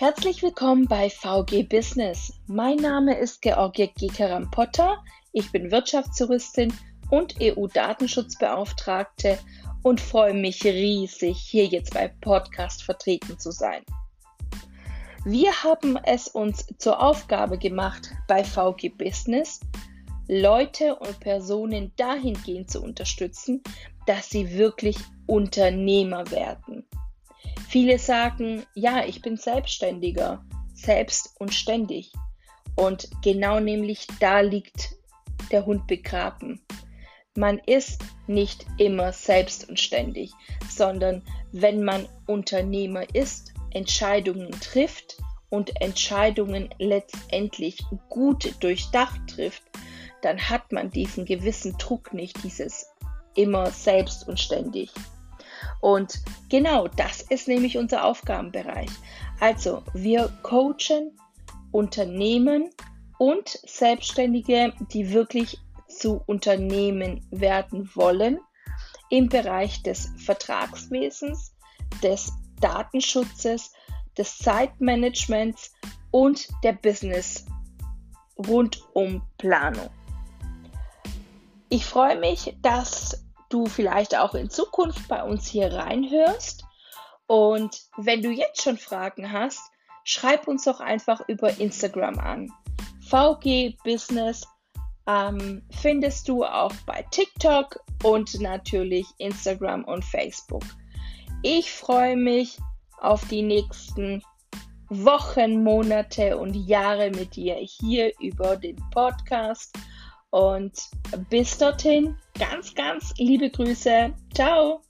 Herzlich willkommen bei VG Business. Mein Name ist Georgia Gikaram-Potter. Ich bin Wirtschaftsjuristin und EU-Datenschutzbeauftragte und freue mich riesig, hier jetzt bei Podcast vertreten zu sein. Wir haben es uns zur Aufgabe gemacht, bei VG Business Leute und Personen dahingehend zu unterstützen, dass sie wirklich Unternehmer werden. Viele sagen, ja, ich bin Selbstständiger, selbst und ständig. Und genau nämlich da liegt der Hund begraben. Man ist nicht immer selbst und ständig, sondern wenn man Unternehmer ist, Entscheidungen trifft und Entscheidungen letztendlich gut durchdacht trifft, dann hat man diesen gewissen Druck nicht, dieses immer selbst und ständig. Und genau das ist nämlich unser Aufgabenbereich. Also wir coachen Unternehmen und Selbstständige, die wirklich zu Unternehmen werden wollen im Bereich des Vertragswesens, des Datenschutzes, des Zeitmanagements und der Business rund um Planung. Ich freue mich, dass du vielleicht auch in Zukunft bei uns hier reinhörst. Und wenn du jetzt schon Fragen hast, schreib uns doch einfach über Instagram an. VG Business ähm, findest du auch bei TikTok und natürlich Instagram und Facebook. Ich freue mich auf die nächsten Wochen, Monate und Jahre mit dir hier über den Podcast. Und bis dorthin, ganz, ganz liebe Grüße. Ciao.